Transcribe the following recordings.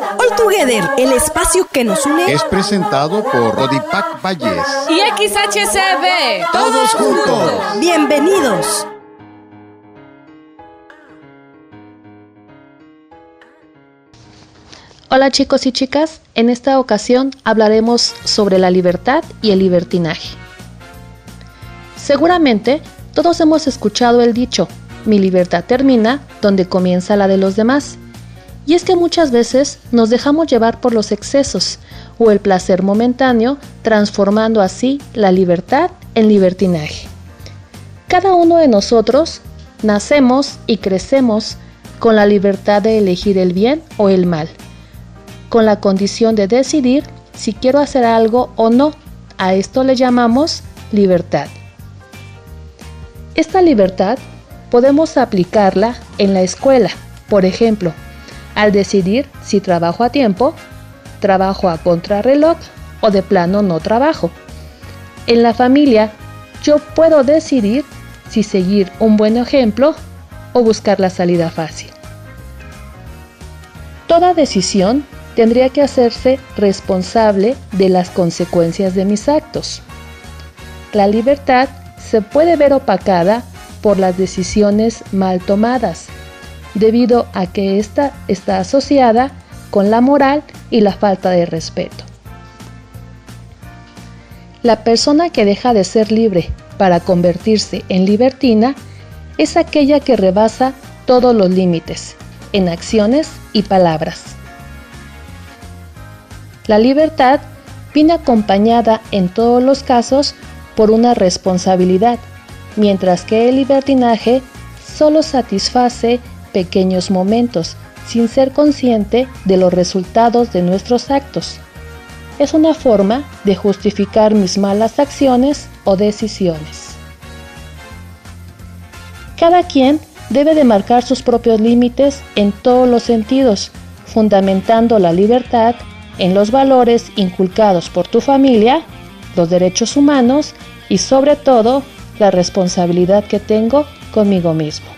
All Together, el espacio que nos une, es presentado por Rodipac Valles y XHCB. Todos juntos. Bienvenidos. Hola chicos y chicas, en esta ocasión hablaremos sobre la libertad y el libertinaje. Seguramente todos hemos escuchado el dicho, mi libertad termina donde comienza la de los demás. Y es que muchas veces nos dejamos llevar por los excesos o el placer momentáneo, transformando así la libertad en libertinaje. Cada uno de nosotros nacemos y crecemos con la libertad de elegir el bien o el mal, con la condición de decidir si quiero hacer algo o no. A esto le llamamos libertad. Esta libertad podemos aplicarla en la escuela, por ejemplo, al decidir si trabajo a tiempo, trabajo a contrarreloj o de plano no trabajo. En la familia, yo puedo decidir si seguir un buen ejemplo o buscar la salida fácil. Toda decisión tendría que hacerse responsable de las consecuencias de mis actos. La libertad se puede ver opacada por las decisiones mal tomadas, debido a que ésta está asociada con la moral y la falta de respeto. La persona que deja de ser libre para convertirse en libertina es aquella que rebasa todos los límites en acciones y palabras. La libertad viene acompañada en todos los casos por una responsabilidad, mientras que el libertinaje solo satisface pequeños momentos sin ser consciente de los resultados de nuestros actos. Es una forma de justificar mis malas acciones o decisiones. Cada quien debe de marcar sus propios límites en todos los sentidos, fundamentando la libertad en los valores inculcados por tu familia los derechos humanos y sobre todo la responsabilidad que tengo conmigo mismo.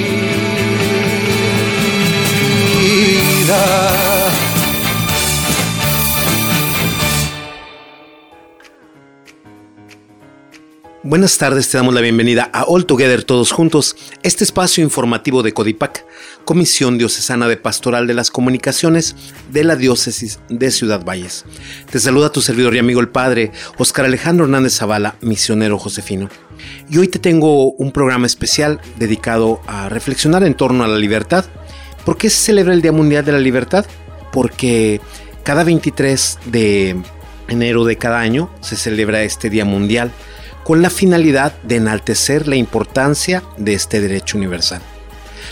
Buenas tardes, te damos la bienvenida a All Together Todos Juntos, este espacio informativo de Codipac, Comisión Diocesana de Pastoral de las Comunicaciones de la Diócesis de Ciudad Valles. Te saluda tu servidor y amigo el Padre Oscar Alejandro Hernández Zavala, misionero josefino. Y hoy te tengo un programa especial dedicado a reflexionar en torno a la libertad. ¿Por qué se celebra el Día Mundial de la Libertad? Porque cada 23 de enero de cada año se celebra este Día Mundial con la finalidad de enaltecer la importancia de este derecho universal.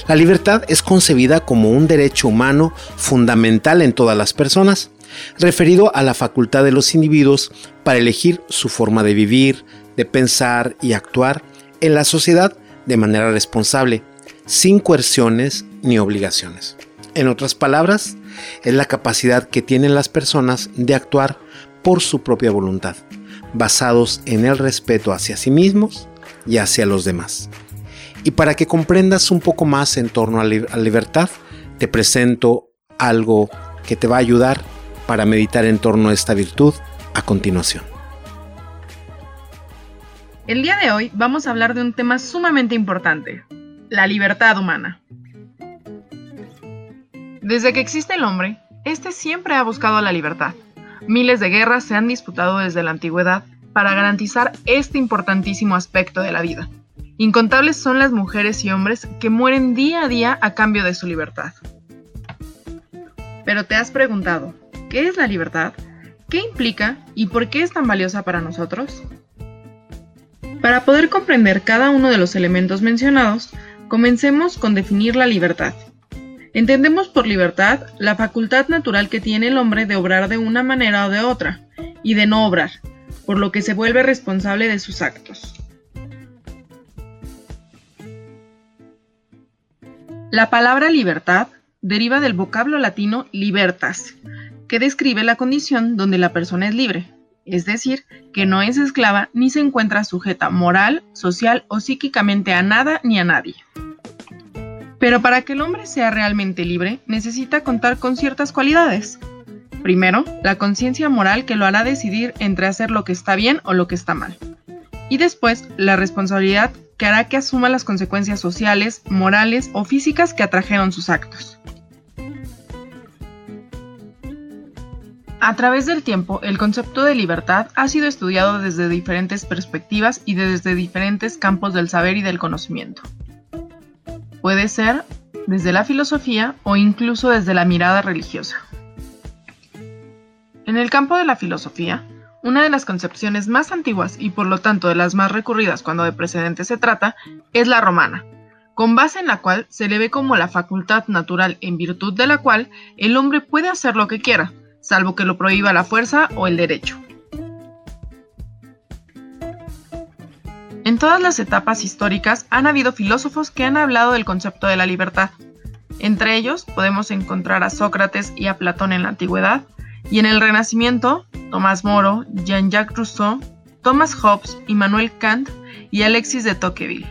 La libertad es concebida como un derecho humano fundamental en todas las personas, referido a la facultad de los individuos para elegir su forma de vivir, de pensar y actuar en la sociedad de manera responsable, sin coerciones ni obligaciones. En otras palabras, es la capacidad que tienen las personas de actuar por su propia voluntad basados en el respeto hacia sí mismos y hacia los demás. Y para que comprendas un poco más en torno a la libertad, te presento algo que te va a ayudar para meditar en torno a esta virtud a continuación. El día de hoy vamos a hablar de un tema sumamente importante, la libertad humana. Desde que existe el hombre, este siempre ha buscado la libertad. Miles de guerras se han disputado desde la antigüedad para garantizar este importantísimo aspecto de la vida. Incontables son las mujeres y hombres que mueren día a día a cambio de su libertad. Pero te has preguntado, ¿qué es la libertad? ¿Qué implica y por qué es tan valiosa para nosotros? Para poder comprender cada uno de los elementos mencionados, comencemos con definir la libertad. Entendemos por libertad la facultad natural que tiene el hombre de obrar de una manera o de otra, y de no obrar, por lo que se vuelve responsable de sus actos. La palabra libertad deriva del vocablo latino libertas, que describe la condición donde la persona es libre, es decir, que no es esclava ni se encuentra sujeta moral, social o psíquicamente a nada ni a nadie. Pero para que el hombre sea realmente libre, necesita contar con ciertas cualidades. Primero, la conciencia moral que lo hará decidir entre hacer lo que está bien o lo que está mal. Y después, la responsabilidad que hará que asuma las consecuencias sociales, morales o físicas que atrajeron sus actos. A través del tiempo, el concepto de libertad ha sido estudiado desde diferentes perspectivas y desde diferentes campos del saber y del conocimiento. Puede ser desde la filosofía o incluso desde la mirada religiosa. En el campo de la filosofía, una de las concepciones más antiguas y por lo tanto de las más recurridas cuando de precedente se trata es la romana, con base en la cual se le ve como la facultad natural en virtud de la cual el hombre puede hacer lo que quiera, salvo que lo prohíba la fuerza o el derecho. En todas las etapas históricas han habido filósofos que han hablado del concepto de la libertad. Entre ellos podemos encontrar a Sócrates y a Platón en la antigüedad, y en el Renacimiento, Tomás Moro, Jean-Jacques Rousseau, Thomas Hobbes, Immanuel Kant y Alexis de Tocqueville.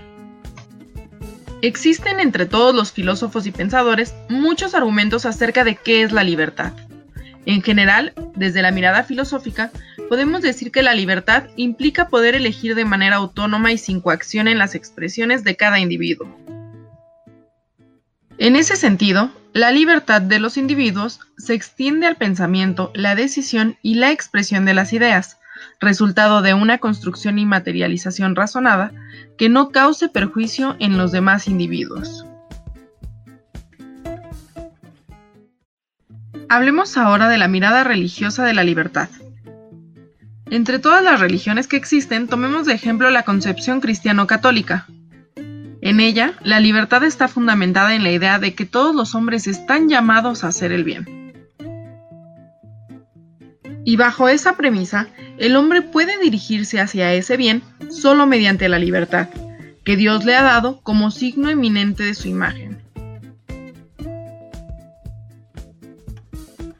Existen entre todos los filósofos y pensadores muchos argumentos acerca de qué es la libertad. En general, desde la mirada filosófica, podemos decir que la libertad implica poder elegir de manera autónoma y sin coacción en las expresiones de cada individuo. En ese sentido, la libertad de los individuos se extiende al pensamiento, la decisión y la expresión de las ideas, resultado de una construcción y materialización razonada que no cause perjuicio en los demás individuos. Hablemos ahora de la mirada religiosa de la libertad. Entre todas las religiones que existen, tomemos de ejemplo la concepción cristiano-católica. En ella, la libertad está fundamentada en la idea de que todos los hombres están llamados a hacer el bien. Y bajo esa premisa, el hombre puede dirigirse hacia ese bien solo mediante la libertad, que Dios le ha dado como signo eminente de su imagen.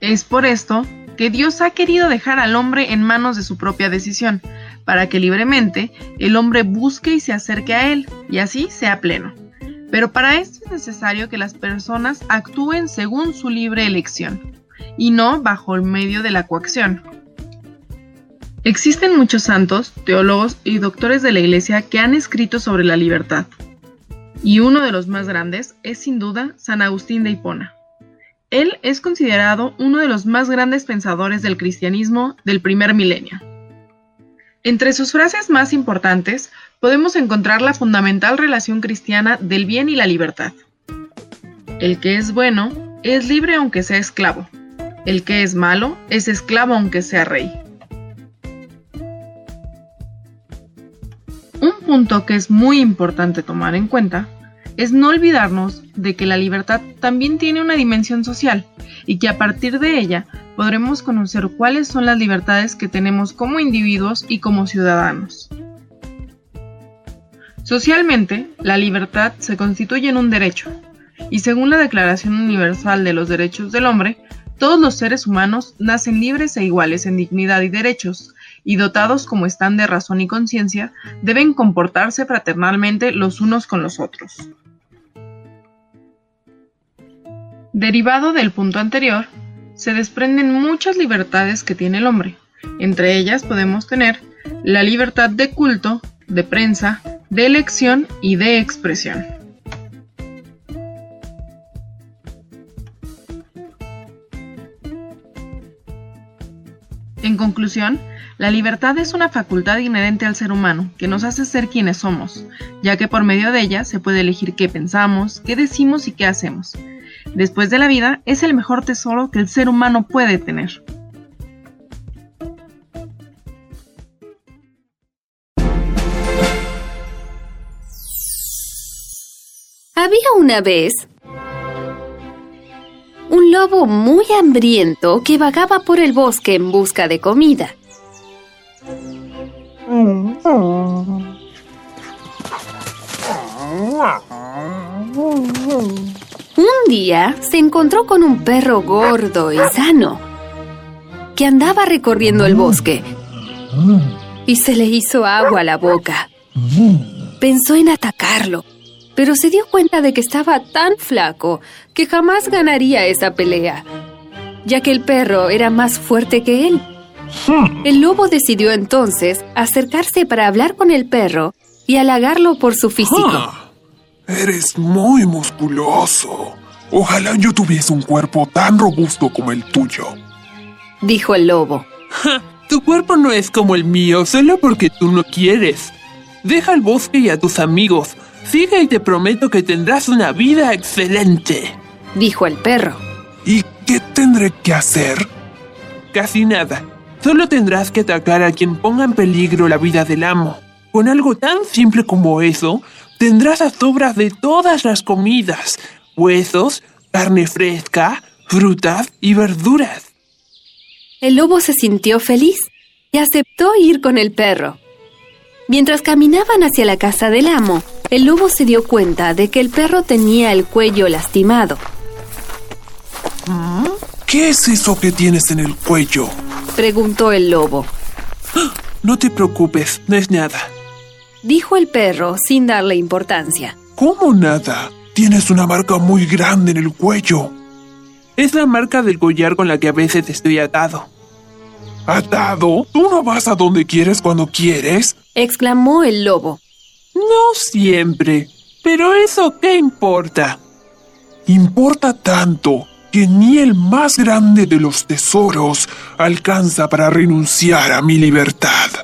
Es por esto que Dios ha querido dejar al hombre en manos de su propia decisión, para que libremente el hombre busque y se acerque a Él, y así sea pleno. Pero para esto es necesario que las personas actúen según su libre elección, y no bajo el medio de la coacción. Existen muchos santos, teólogos y doctores de la Iglesia que han escrito sobre la libertad, y uno de los más grandes es sin duda San Agustín de Hipona. Él es considerado uno de los más grandes pensadores del cristianismo del primer milenio. Entre sus frases más importantes podemos encontrar la fundamental relación cristiana del bien y la libertad. El que es bueno es libre aunque sea esclavo. El que es malo es esclavo aunque sea rey. Un punto que es muy importante tomar en cuenta es no olvidarnos de que la libertad también tiene una dimensión social y que a partir de ella podremos conocer cuáles son las libertades que tenemos como individuos y como ciudadanos. Socialmente, la libertad se constituye en un derecho, y según la Declaración Universal de los Derechos del Hombre, todos los seres humanos nacen libres e iguales en dignidad y derechos, y dotados como están de razón y conciencia, deben comportarse fraternalmente los unos con los otros. Derivado del punto anterior, se desprenden muchas libertades que tiene el hombre. Entre ellas podemos tener la libertad de culto, de prensa, de elección y de expresión. En conclusión, la libertad es una facultad inherente al ser humano que nos hace ser quienes somos, ya que por medio de ella se puede elegir qué pensamos, qué decimos y qué hacemos, después de la vida, es el mejor tesoro que el ser humano puede tener. Había una vez un lobo muy hambriento que vagaba por el bosque en busca de comida. Un día se encontró con un perro gordo y sano que andaba recorriendo el bosque y se le hizo agua a la boca. Pensó en atacarlo, pero se dio cuenta de que estaba tan flaco que jamás ganaría esa pelea, ya que el perro era más fuerte que él. El lobo decidió entonces acercarse para hablar con el perro y halagarlo por su físico. Eres muy musculoso. Ojalá yo tuviese un cuerpo tan robusto como el tuyo. Dijo el lobo. tu cuerpo no es como el mío solo porque tú no quieres. Deja el bosque y a tus amigos. Sigue y te prometo que tendrás una vida excelente. Dijo el perro. ¿Y qué tendré que hacer? Casi nada. Solo tendrás que atacar a quien ponga en peligro la vida del amo. Con algo tan simple como eso, tendrás las sobras de todas las comidas, huesos, carne fresca, frutas y verduras. El lobo se sintió feliz y aceptó ir con el perro. Mientras caminaban hacia la casa del amo, el lobo se dio cuenta de que el perro tenía el cuello lastimado. ¿Qué es eso que tienes en el cuello? Preguntó el lobo. No te preocupes, no es nada dijo el perro sin darle importancia. ¿Cómo nada? Tienes una marca muy grande en el cuello. Es la marca del collar con la que a veces estoy atado. ¿Atado? ¿Tú no vas a donde quieres cuando quieres? exclamó el lobo. No siempre. Pero eso qué importa. Importa tanto que ni el más grande de los tesoros alcanza para renunciar a mi libertad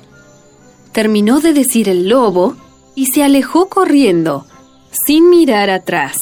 terminó de decir el lobo y se alejó corriendo, sin mirar atrás.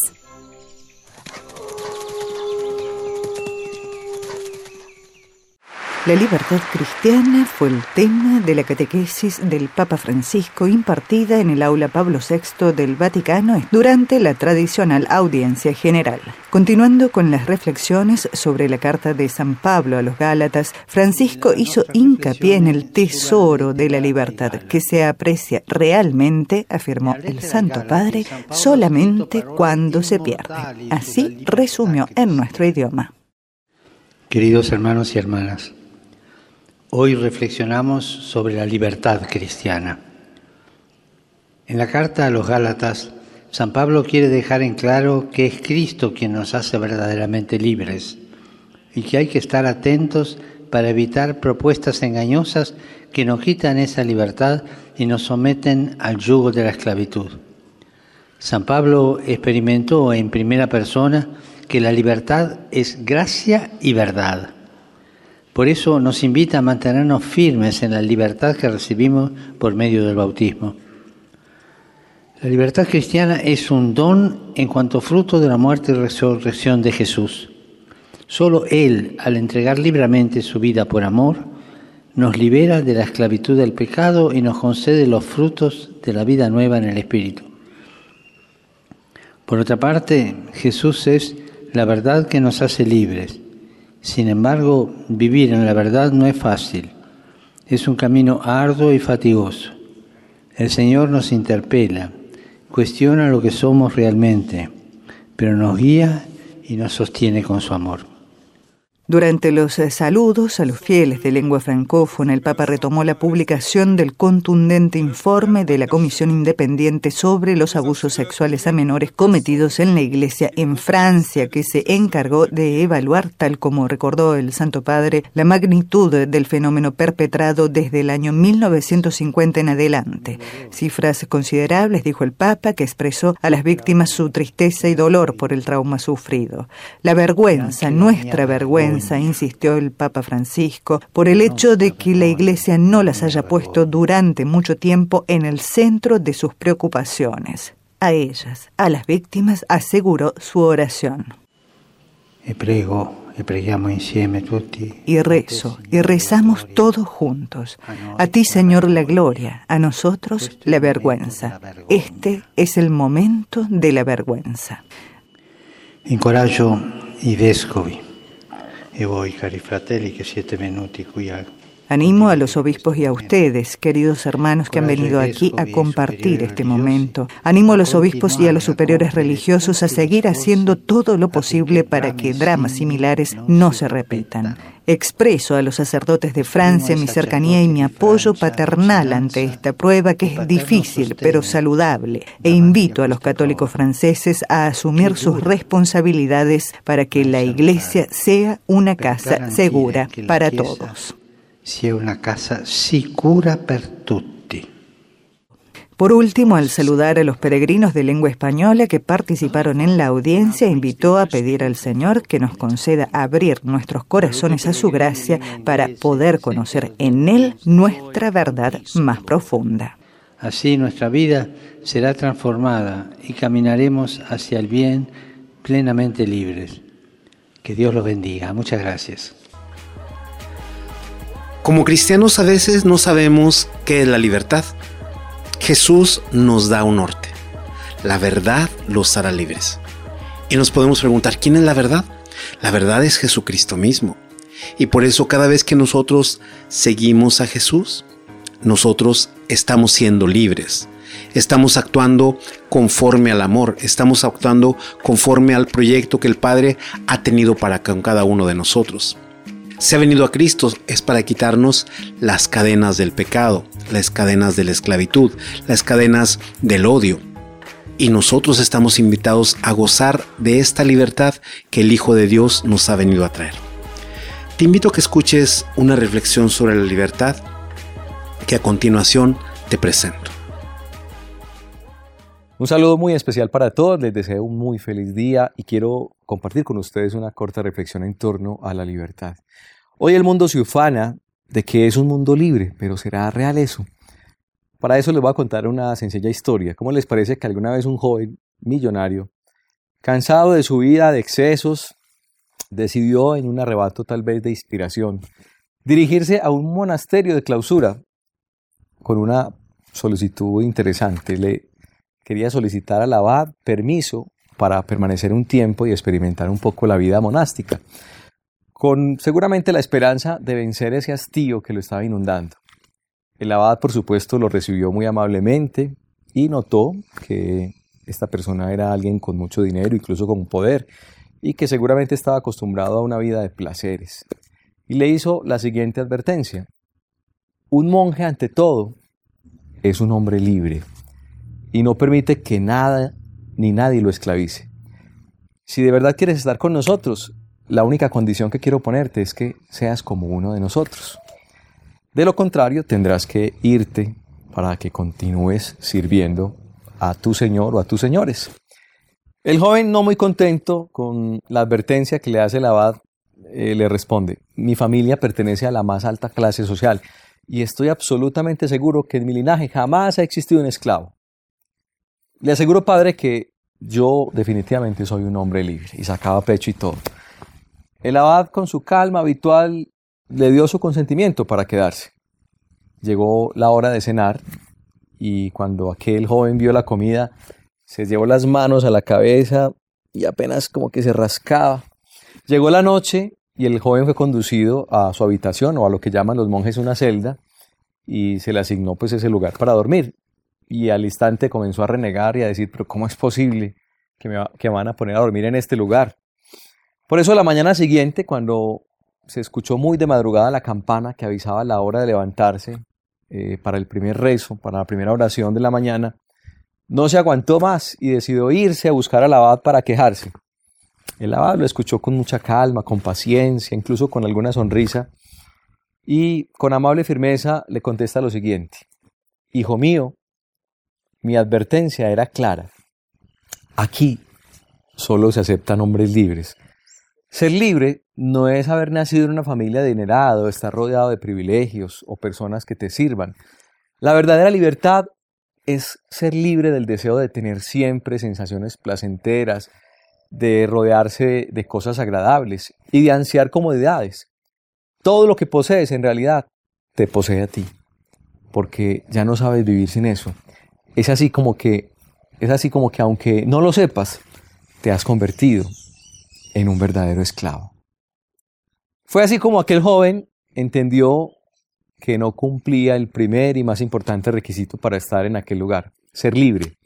La libertad cristiana fue el tema de la catequesis del Papa Francisco impartida en el aula Pablo VI del Vaticano durante la tradicional audiencia general. Continuando con las reflexiones sobre la carta de San Pablo a los Gálatas, Francisco hizo hincapié en el tesoro de la libertad que se aprecia realmente, afirmó el Santo Padre, solamente cuando se pierde. Así resumió en nuestro idioma. Queridos hermanos y hermanas, hoy reflexionamos sobre la libertad cristiana. En la carta a los Gálatas, San Pablo quiere dejar en claro que es Cristo quien nos hace verdaderamente libres y que hay que estar atentos para evitar propuestas engañosas que nos quitan esa libertad y nos someten al yugo de la esclavitud. San Pablo experimentó en primera persona que la libertad es gracia y verdad. Por eso nos invita a mantenernos firmes en la libertad que recibimos por medio del bautismo. La libertad cristiana es un don en cuanto fruto de la muerte y resurrección de Jesús. Solo Él, al entregar libremente su vida por amor, nos libera de la esclavitud del pecado y nos concede los frutos de la vida nueva en el Espíritu. Por otra parte, Jesús es la verdad que nos hace libres. Sin embargo, vivir en la verdad no es fácil. Es un camino arduo y fatigoso. El Señor nos interpela, cuestiona lo que somos realmente, pero nos guía y nos sostiene con su amor. Durante los eh, saludos a los fieles de lengua francófona, el Papa retomó la publicación del contundente informe de la Comisión Independiente sobre los abusos sexuales a menores cometidos en la Iglesia en Francia, que se encargó de evaluar, tal como recordó el Santo Padre, la magnitud del fenómeno perpetrado desde el año 1950 en adelante. Cifras considerables, dijo el Papa, que expresó a las víctimas su tristeza y dolor por el trauma sufrido. La vergüenza, nuestra vergüenza, insistió el Papa Francisco, por el hecho de que la Iglesia no las haya puesto durante mucho tiempo en el centro de sus preocupaciones. A ellas, a las víctimas, aseguró su oración. Y prego, y tutti. Y rezo, y rezamos todos juntos. A ti, Señor, la gloria, a nosotros la vergüenza. Este es el momento de la vergüenza. Incoraggio i vescovi e voi, cari fratelli, che siete venuti qui a Animo a los obispos y a ustedes, queridos hermanos que han venido aquí a compartir este momento. Animo a los obispos y a los superiores religiosos a seguir haciendo todo lo posible para que dramas similares no se repitan. Expreso a los sacerdotes de Francia mi cercanía y mi apoyo paternal ante esta prueba que es difícil pero saludable e invito a los católicos franceses a asumir sus responsabilidades para que la Iglesia sea una casa segura para todos sia una casa sicura per tutti. Por último, al saludar a los peregrinos de lengua española que participaron en la audiencia, invitó a pedir al Señor que nos conceda abrir nuestros corazones a su gracia para poder conocer en Él nuestra verdad más profunda. Así nuestra vida será transformada y caminaremos hacia el bien plenamente libres. Que Dios los bendiga. Muchas gracias. Como cristianos a veces no sabemos qué es la libertad. Jesús nos da un norte. La verdad los hará libres. Y nos podemos preguntar, ¿quién es la verdad? La verdad es Jesucristo mismo. Y por eso cada vez que nosotros seguimos a Jesús, nosotros estamos siendo libres. Estamos actuando conforme al amor, estamos actuando conforme al proyecto que el Padre ha tenido para con cada uno de nosotros se ha venido a Cristo es para quitarnos las cadenas del pecado, las cadenas de la esclavitud, las cadenas del odio. Y nosotros estamos invitados a gozar de esta libertad que el Hijo de Dios nos ha venido a traer. Te invito a que escuches una reflexión sobre la libertad que a continuación te presento. Un saludo muy especial para todos, les deseo un muy feliz día y quiero compartir con ustedes una corta reflexión en torno a la libertad. Hoy el mundo se ufana de que es un mundo libre, pero ¿será real eso? Para eso les voy a contar una sencilla historia. ¿Cómo les parece que alguna vez un joven millonario, cansado de su vida de excesos, decidió en un arrebato tal vez de inspiración dirigirse a un monasterio de clausura con una solicitud interesante? Le quería solicitar al abad permiso para permanecer un tiempo y experimentar un poco la vida monástica, con seguramente la esperanza de vencer ese hastío que lo estaba inundando. El abad, por supuesto, lo recibió muy amablemente y notó que esta persona era alguien con mucho dinero, incluso con poder, y que seguramente estaba acostumbrado a una vida de placeres. Y le hizo la siguiente advertencia. Un monje ante todo es un hombre libre y no permite que nada ni nadie lo esclavice. Si de verdad quieres estar con nosotros, la única condición que quiero ponerte es que seas como uno de nosotros. De lo contrario, tendrás que irte para que continúes sirviendo a tu Señor o a tus señores. El joven, no muy contento con la advertencia que le hace el abad, eh, le responde, mi familia pertenece a la más alta clase social y estoy absolutamente seguro que en mi linaje jamás ha existido un esclavo. Le aseguro, padre, que yo definitivamente soy un hombre libre y sacaba pecho y todo. El abad, con su calma habitual, le dio su consentimiento para quedarse. Llegó la hora de cenar y cuando aquel joven vio la comida, se llevó las manos a la cabeza y apenas como que se rascaba. Llegó la noche y el joven fue conducido a su habitación o a lo que llaman los monjes una celda y se le asignó pues ese lugar para dormir. Y al instante comenzó a renegar y a decir, pero ¿cómo es posible que me, que van a poner a dormir en este lugar? Por eso la mañana siguiente, cuando se escuchó muy de madrugada la campana que avisaba la hora de levantarse eh, para el primer rezo, para la primera oración de la mañana, no se aguantó más y decidió irse a buscar al abad para quejarse. El abad lo escuchó con mucha calma, con paciencia, incluso con alguna sonrisa, y con amable firmeza le contesta lo siguiente. Hijo mío, mi advertencia era clara. Aquí solo se aceptan hombres libres. Ser libre no es haber nacido en una familia adinerada o estar rodeado de privilegios o personas que te sirvan. La verdadera libertad es ser libre del deseo de tener siempre sensaciones placenteras, de rodearse de cosas agradables y de ansiar comodidades. Todo lo que posees en realidad te posee a ti, porque ya no sabes vivir sin eso. Es así como que es así como que aunque no lo sepas, te has convertido en un verdadero esclavo. Fue así como aquel joven entendió que no cumplía el primer y más importante requisito para estar en aquel lugar, ser libre.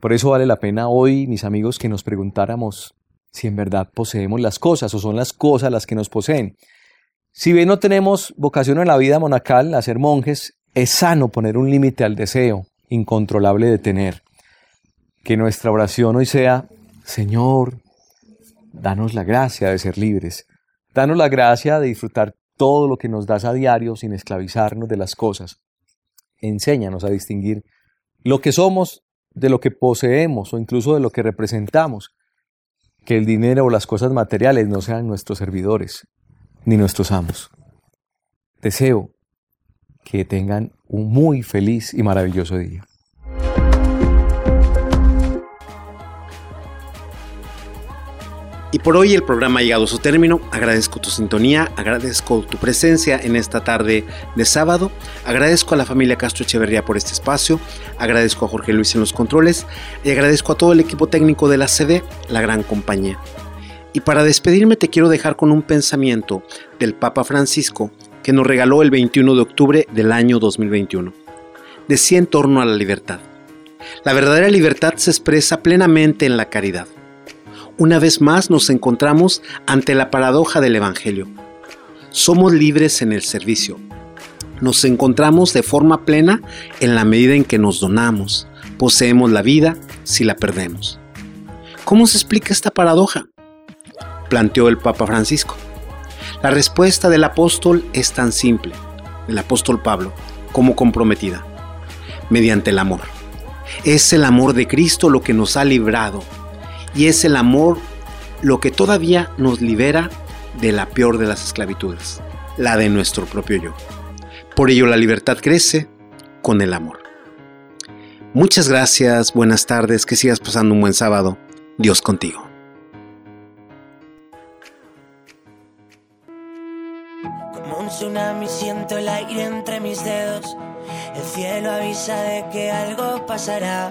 Por eso vale la pena hoy, mis amigos, que nos preguntáramos si en verdad poseemos las cosas o son las cosas las que nos poseen. Si bien no tenemos vocación en la vida monacal a ser monjes, es sano poner un límite al deseo incontrolable de tener. Que nuestra oración hoy sea, Señor, danos la gracia de ser libres, danos la gracia de disfrutar todo lo que nos das a diario sin esclavizarnos de las cosas. Enséñanos a distinguir lo que somos de lo que poseemos o incluso de lo que representamos. Que el dinero o las cosas materiales no sean nuestros servidores ni nuestros amos. Deseo que tengan un muy feliz y maravilloso día. Y por hoy el programa ha llegado a su término. Agradezco tu sintonía, agradezco tu presencia en esta tarde de sábado, agradezco a la familia Castro Echeverría por este espacio, agradezco a Jorge Luis en los controles y agradezco a todo el equipo técnico de la CD, la gran compañía. Y para despedirme te quiero dejar con un pensamiento del Papa Francisco que nos regaló el 21 de octubre del año 2021. Decía en torno a la libertad. La verdadera libertad se expresa plenamente en la caridad una vez más nos encontramos ante la paradoja del Evangelio. Somos libres en el servicio. Nos encontramos de forma plena en la medida en que nos donamos. Poseemos la vida si la perdemos. ¿Cómo se explica esta paradoja? Planteó el Papa Francisco. La respuesta del apóstol es tan simple, el apóstol Pablo, como comprometida, mediante el amor. Es el amor de Cristo lo que nos ha librado y es el amor lo que todavía nos libera de la peor de las esclavitudes, la de nuestro propio yo. Por ello la libertad crece con el amor. Muchas gracias, buenas tardes, que sigas pasando un buen sábado. Dios contigo. Como un tsunami siento el aire entre mis dedos. El cielo avisa de que algo pasará.